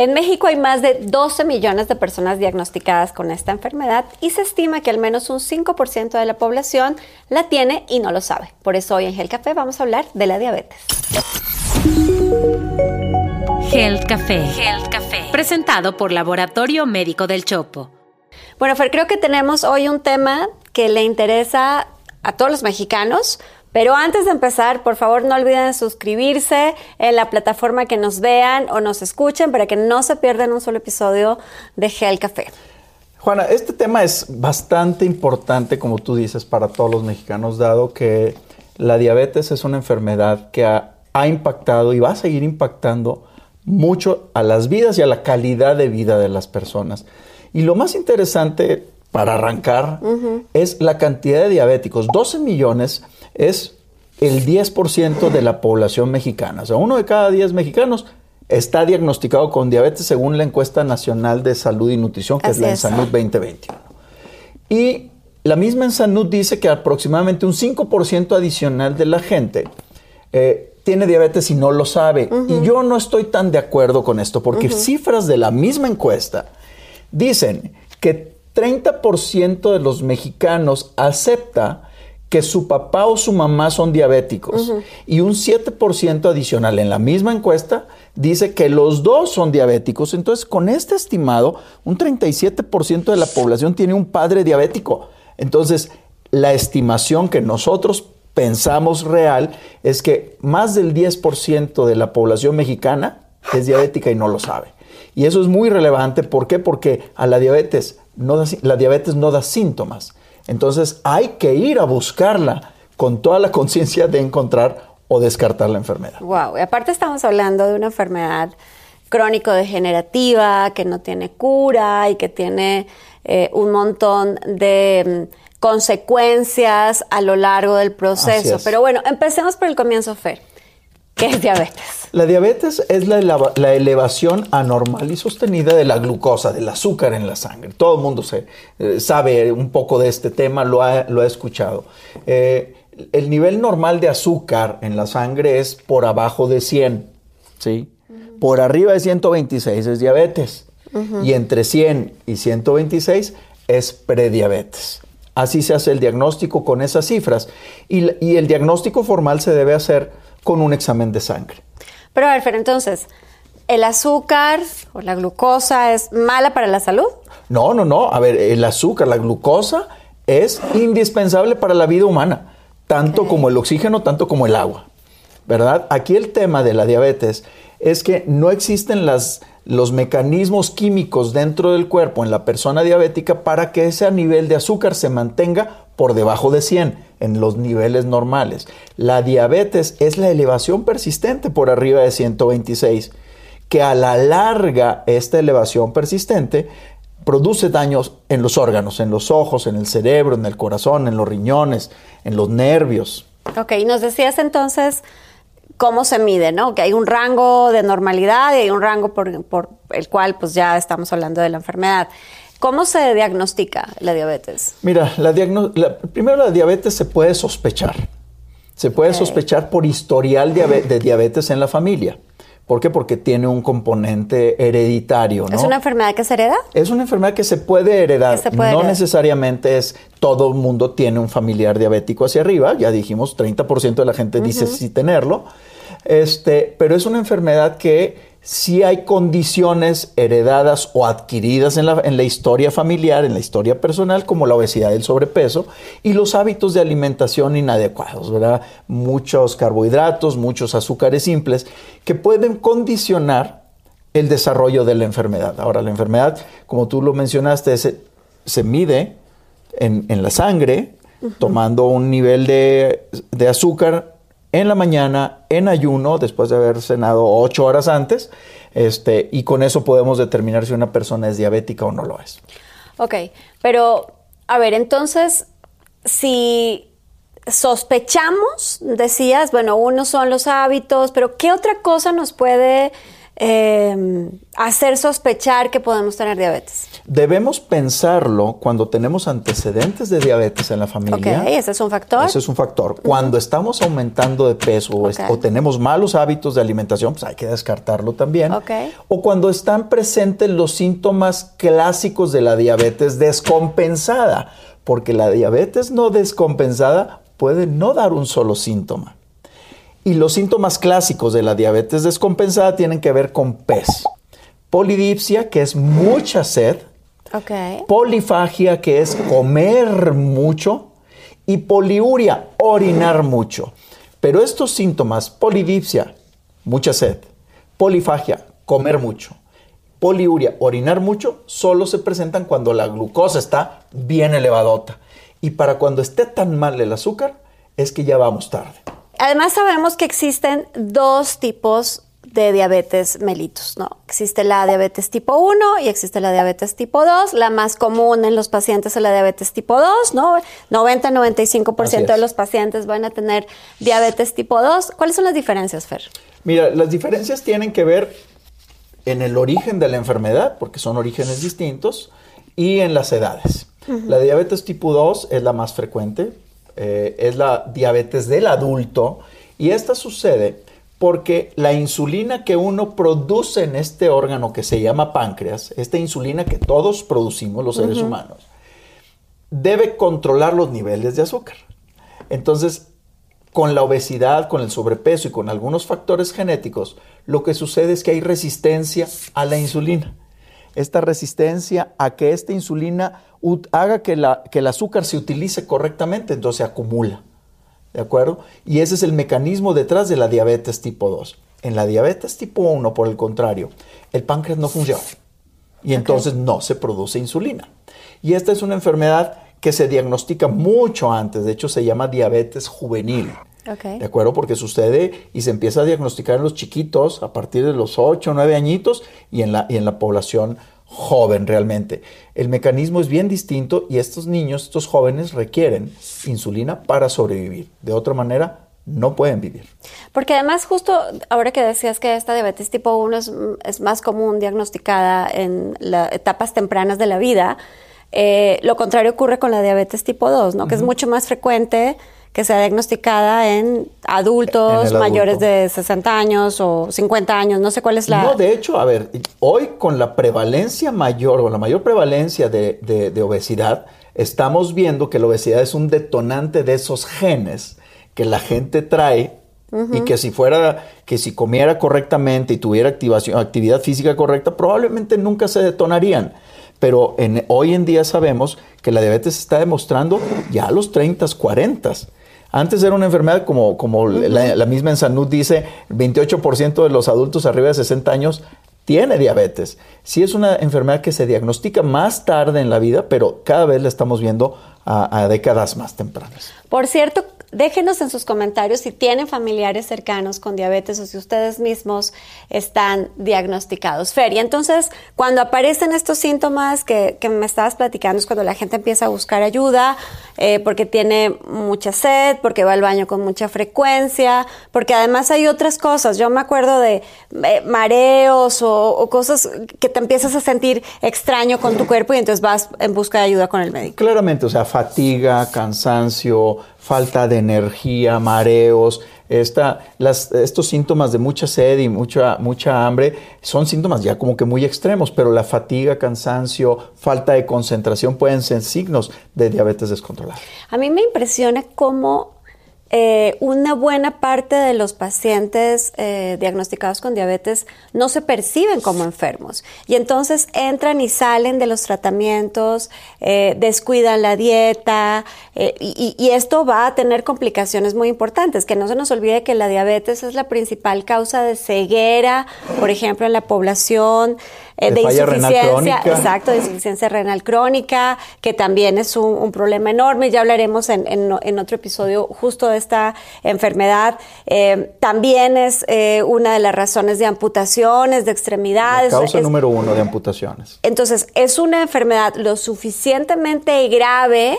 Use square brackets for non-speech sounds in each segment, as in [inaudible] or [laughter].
En México hay más de 12 millones de personas diagnosticadas con esta enfermedad y se estima que al menos un 5% de la población la tiene y no lo sabe. Por eso hoy en Gel Café vamos a hablar de la diabetes. Gel Café. Gel Café. Presentado por Laboratorio Médico del Chopo. Bueno, Fer, creo que tenemos hoy un tema que le interesa a todos los mexicanos pero antes de empezar, por favor no olviden suscribirse en la plataforma que nos vean o nos escuchen para que no se pierdan un solo episodio de Gel Café. Juana, este tema es bastante importante, como tú dices, para todos los mexicanos, dado que la diabetes es una enfermedad que ha, impactado y va a seguir impactando mucho a las vidas y a la calidad de vida de las personas. Y lo más interesante para arrancar es la cantidad de diabéticos. 12 millones es el 10% de la población mexicana. O sea, uno de cada 10 mexicanos está diagnosticado con diabetes según la encuesta nacional de salud y nutrición, que es la Ensanud 2021. Y la misma Ensanud dice que aproximadamente un 5% adicional de la gente eh, tiene diabetes y no lo sabe. Y yo no estoy tan de acuerdo con esto, porque cifras de la misma encuesta dicen que 30% de los mexicanos acepta que su papá o su mamá son diabéticos y un 7% adicional en la misma encuesta dice que los dos son diabéticos. Entonces, con este estimado, un 37% de la población tiene un padre diabético. Entonces, la estimación que nosotros pensamos real es que más del 10% de la población mexicana es diabética y no lo sabe. Y eso es muy relevante. ¿Por qué? Porque a la diabetes no la diabetes no da síntomas. Entonces hay que ir a buscarla con toda la [laughs] conciencia de encontrar o descartar la enfermedad. Wow, y aparte estamos hablando de una enfermedad crónico-degenerativa que no tiene cura y que tiene eh, un montón de mm, consecuencias a lo largo del proceso. Pero bueno, empecemos por el comienzo, Fer. ¿Qué es diabetes? La diabetes es la, elevación anormal y sostenida de la glucosa, del azúcar en la sangre. Todo el mundo se, eh, sabe un poco de este tema, lo ha, escuchado. Eh, el nivel normal de azúcar en la sangre es por abajo de 100, ¿sí? Por arriba de 126 es diabetes. Y entre 100 y 126 es prediabetes. Así se hace el diagnóstico con esas cifras. Y, y el diagnóstico formal se debe hacer con un examen de sangre. Pero a ver, entonces, ¿el azúcar o la glucosa es mala para la salud? No, no, no. A ver, el azúcar, la glucosa es indispensable para la vida humana, tanto como el oxígeno, tanto como el agua. ¿Verdad? Aquí el tema de la diabetes es que no existen las, los mecanismos químicos dentro del cuerpo en la persona diabética para que ese nivel de azúcar se mantenga por debajo de 100 en los niveles normales. La diabetes es la elevación persistente por arriba de 126, que a la larga esta elevación persistente produce daños en los órganos, en los ojos, en el cerebro, en el corazón, en los riñones, en los nervios. Ok, nos decías entonces cómo se mide, ¿no? Que hay un rango de normalidad y hay un rango por, por el cual pues ya estamos hablando de la enfermedad. ¿Cómo se diagnostica la diabetes? Mira, la primero la diabetes se puede sospechar. Se puede sospechar por historial de diabetes en la familia. ¿Por qué? Porque tiene un componente hereditario. ¿Es una enfermedad que se hereda? Es una enfermedad que se puede heredar. no necesariamente es todo el mundo tiene un familiar diabético hacia arriba. Ya dijimos, 30% de la gente dice sí tenerlo. Este, pero es una enfermedad que si hay condiciones heredadas o adquiridas en la, en la, historia familiar, en la historia personal, como la obesidad y el sobrepeso, y los hábitos de alimentación inadecuados, ¿verdad? Muchos carbohidratos, muchos azúcares simples, que pueden condicionar el desarrollo de la enfermedad. Ahora, la enfermedad, como tú lo mencionaste, se, se mide en, la sangre, tomando un nivel de, de azúcar en la mañana, en ayuno, después de haber cenado ocho horas antes, este, y con eso podemos determinar si una persona es diabética o no lo es. Ok, pero a ver, entonces, si sospechamos, decías, bueno, uno son los hábitos, pero ¿qué otra cosa nos puede eh, hacer sospechar que podemos tener diabetes? Debemos pensarlo cuando tenemos antecedentes de diabetes en la familia. Ok, ese es un factor. Ese es un factor. Cuando estamos aumentando de peso o, tenemos malos hábitos de alimentación, pues hay que descartarlo también. Ok. O cuando están presentes los síntomas clásicos de la diabetes descompensada, porque la diabetes no descompensada puede no dar un solo síntoma. Y los síntomas clásicos de la diabetes descompensada tienen que ver con PES. Polidipsia, que es mucha sed, polifagia, que es comer mucho, y poliuria, orinar mucho. Pero estos síntomas, polidipsia, mucha sed, polifagia, comer mucho, poliuria, orinar mucho, solo se presentan cuando la glucosa está bien elevadota. Y para cuando esté tan mal el azúcar, es que ya vamos tarde. Además sabemos que existen dos tipos de diabetes mellitus, ¿no? Existe la diabetes tipo 1 y existe la diabetes tipo 2. La más común en los pacientes es la diabetes tipo 2, ¿no? 90-95% Así de los pacientes van a tener diabetes tipo 2. ¿Cuáles son las diferencias, Fer? Mira, las diferencias tienen que ver en el origen de la enfermedad, porque son orígenes distintos, y en las edades. La diabetes tipo 2 es la más frecuente, eh, es la diabetes del adulto, y esta sucede porque la insulina que uno produce en este órgano que se llama páncreas, esta insulina que todos producimos los seres humanos, debe controlar los niveles de azúcar. Entonces, con la obesidad, con el sobrepeso y con algunos factores genéticos, lo que sucede es que hay resistencia a la insulina. Esta resistencia a que esta insulina haga que, la- que el azúcar se utilice correctamente, entonces se acumula. ¿De acuerdo? Y ese es el mecanismo detrás de la diabetes tipo 2. En la diabetes tipo 1, por el contrario, el páncreas no funciona y entonces no se produce insulina. Y esta es una enfermedad que se diagnostica mucho antes, de hecho se llama diabetes juvenil. ¿De acuerdo? Porque sucede y se empieza a diagnosticar en los chiquitos a partir de los 8 o 9 añitos y en la, y en la población joven realmente. El mecanismo es bien distinto y estos niños, estos jóvenes requieren insulina para sobrevivir. De otra manera, no pueden vivir. Porque además, justo ahora que decías que esta diabetes tipo 1 es, es más común diagnosticada en las etapas tempranas de la vida, eh, lo contrario ocurre con la diabetes tipo 2, ¿no? Que es mucho más frecuente que sea diagnosticada en adultos En el adulto. mayores de 60 años o 50 años, no sé cuál es la... No, de hecho, a ver, hoy con la prevalencia mayor o la mayor prevalencia de, de- de obesidad, estamos viendo que la obesidad es un detonante de esos genes que la gente trae y que si fuera, que si comiera correctamente y tuviera activación, actividad física correcta, probablemente nunca se detonarían. Pero en- hoy en día sabemos que la diabetes se está demostrando ya a los 30, 40. Antes era una enfermedad como, como la, la misma en Sanud dice, 28% de los adultos arriba de 60 años tiene diabetes. Sí es una enfermedad que se diagnostica más tarde en la vida, pero cada vez la estamos viendo a, a décadas más tempranas. Por cierto, déjenos en sus comentarios si tienen familiares cercanos con diabetes o si ustedes mismos están diagnosticados. Fer, y entonces cuando aparecen estos síntomas que, que me estabas platicando es cuando la gente empieza a buscar ayuda eh, porque tiene mucha sed, porque va al baño con mucha frecuencia, porque además hay otras cosas. Yo me acuerdo de eh, mareos o, o cosas que te empiezas a sentir extraño con tu cuerpo y entonces vas en busca de ayuda con el médico. Claramente, o sea, fatiga, cansancio, falta de energía, mareos, esta, estos síntomas de mucha sed y mucha, mucha hambre son síntomas ya como que muy extremos, pero la fatiga, cansancio, falta de concentración pueden ser signos de diabetes descontrolada. A mí me impresiona cómo eh, una buena parte de los pacientes eh, diagnosticados con diabetes no se perciben como enfermos y entonces entran y salen de los tratamientos, eh, descuidan la dieta y, y esto va a tener complicaciones muy importantes. Que no se nos olvide que la diabetes es la principal causa de ceguera, por ejemplo, en la población. De insuficiencia, exacto, de insuficiencia renal crónica, que también es un, un problema enorme. Ya hablaremos en, en- en otro episodio justo de esta enfermedad. Eh, también es eh, una de las razones de amputaciones, de La extremidades. causa Es- número uno de amputaciones. entonces, es una enfermedad lo suficientemente grave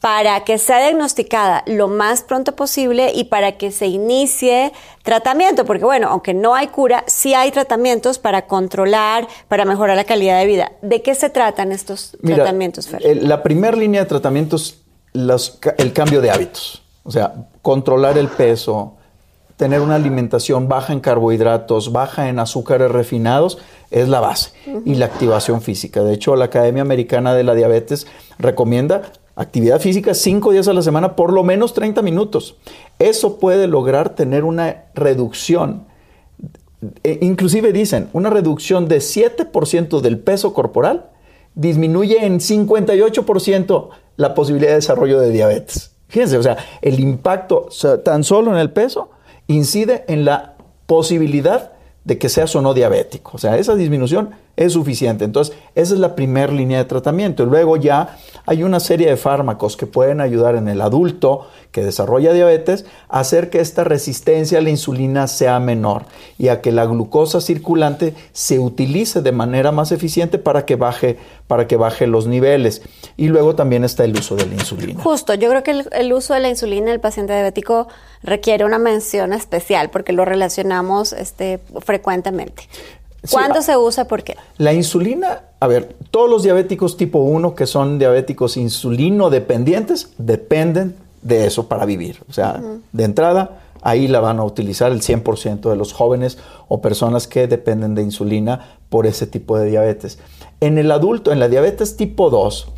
para que sea diagnosticada lo más pronto posible y para que se inicie tratamiento, porque bueno, aunque no hay cura, sí hay tratamientos para controlar, para mejorar la calidad de vida. ¿De qué se tratan estos tratamientos, Fer? La primera línea de tratamientos, los, el cambio de hábitos, o sea, controlar el peso, tener una alimentación baja en carbohidratos, baja en azúcares refinados, es la base. Y la activación física. De hecho, la Academia Americana de la Diabetes recomienda actividad física cinco días a la semana, por lo menos 30 minutos. Eso puede lograr tener una reducción. E inclusive dicen, una reducción de 7% del peso corporal disminuye en 58% la posibilidad de desarrollo de diabetes. Fíjense, o sea, el impacto tan solo en el peso incide en la posibilidad de que seas o no diabético. O sea, esa disminución es suficiente. Entonces, esa es la primera línea de tratamiento. Luego ya hay una serie de fármacos que pueden ayudar en el adulto que desarrolla diabetes a hacer que esta resistencia a la insulina sea menor y a que la glucosa circulante se utilice de manera más eficiente para que baje, para que baje los niveles. Y luego también está el uso de la insulina. Justo, yo creo que el, el uso de la insulina en el paciente diabético requiere una mención especial porque lo relacionamos este, frecuentemente. ¿Cuándo ah, se usa? ¿Por qué? La insulina, a ver, todos los diabéticos tipo 1 que son diabéticos insulino dependientes dependen de eso para vivir. O sea, de entrada, ahí la van a utilizar el 100% de los jóvenes o personas que dependen de insulina por ese tipo de diabetes. En el adulto, en la diabetes tipo 2,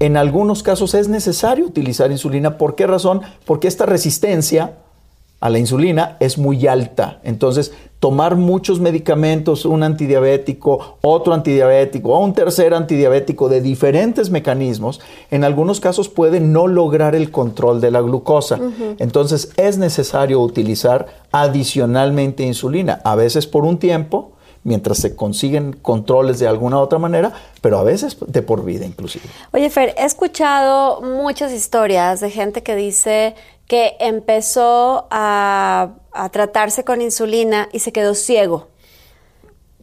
en algunos casos es necesario utilizar insulina. ¿Por qué razón? Porque esta resistencia a la insulina es muy alta. Entonces, tomar muchos medicamentos, un antidiabético, otro antidiabético o un tercer antidiabético de diferentes mecanismos, en algunos casos puede no lograr el control de la glucosa. Entonces, es necesario utilizar adicionalmente insulina, a veces por un tiempo, mientras se consiguen controles de alguna otra manera, pero a veces de por vida inclusive. Oye, Fer, he escuchado muchas historias de gente que dice que empezó a, tratarse con insulina y se quedó ciego.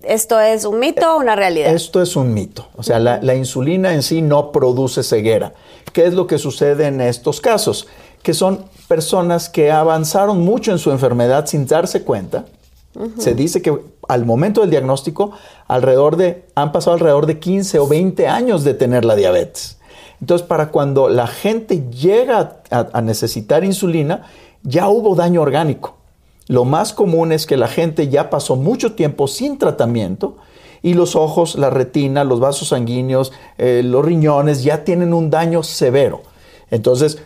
¿Esto es un mito o una realidad? Esto es un mito. O sea, la, la, insulina en sí no produce ceguera. ¿Qué es lo que sucede en estos casos? Que son personas que avanzaron mucho en su enfermedad sin darse cuenta. Se dice que al momento del diagnóstico, alrededor de, han pasado alrededor de 15 o 20 años de tener la diabetes. Entonces, para cuando la gente llega a, necesitar insulina, ya hubo daño orgánico. Lo más común es que la gente ya pasó mucho tiempo sin tratamiento y los ojos, la retina, los vasos sanguíneos, eh, los riñones ya tienen un daño severo. Entonces,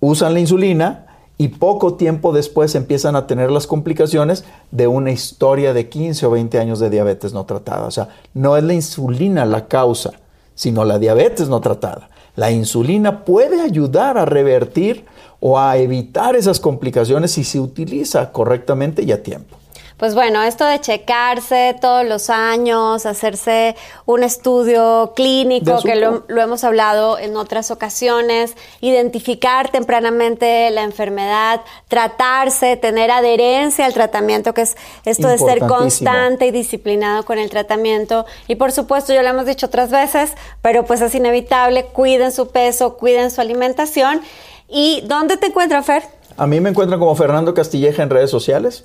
usan la insulina y poco tiempo después empiezan a tener las complicaciones de una historia de 15 o 20 años de diabetes no tratada. O sea, no es la insulina la causa, sino la diabetes no tratada. La insulina puede ayudar a revertir o a evitar esas complicaciones si se utiliza correctamente y a tiempo. Pues bueno, esto de checarse todos los años, hacerse un estudio clínico, que lo, hemos hablado en otras ocasiones, identificar tempranamente la enfermedad, tratarse, tener adherencia al tratamiento, que es esto de ser constante y disciplinado con el tratamiento. Y por supuesto, ya lo hemos dicho otras veces, pero pues es inevitable, cuiden su peso, cuiden su alimentación. ¿Y dónde te encuentras, Fer? A mí me encuentran como Fernando Castilleja en redes sociales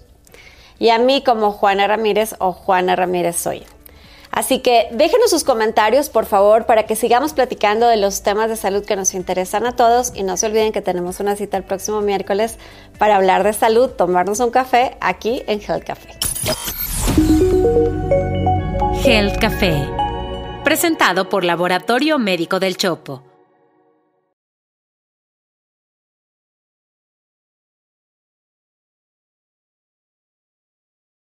y a mí como Juana Ramírez o Juana Ramírez Soy. Así que déjenos sus comentarios, por favor, para que sigamos platicando de los temas de salud que nos interesan a todos. Y no se olviden que tenemos una cita el próximo miércoles para hablar de salud, tomarnos un café aquí en Health Café. Health Café, presentado por Laboratorio Médico del Chopo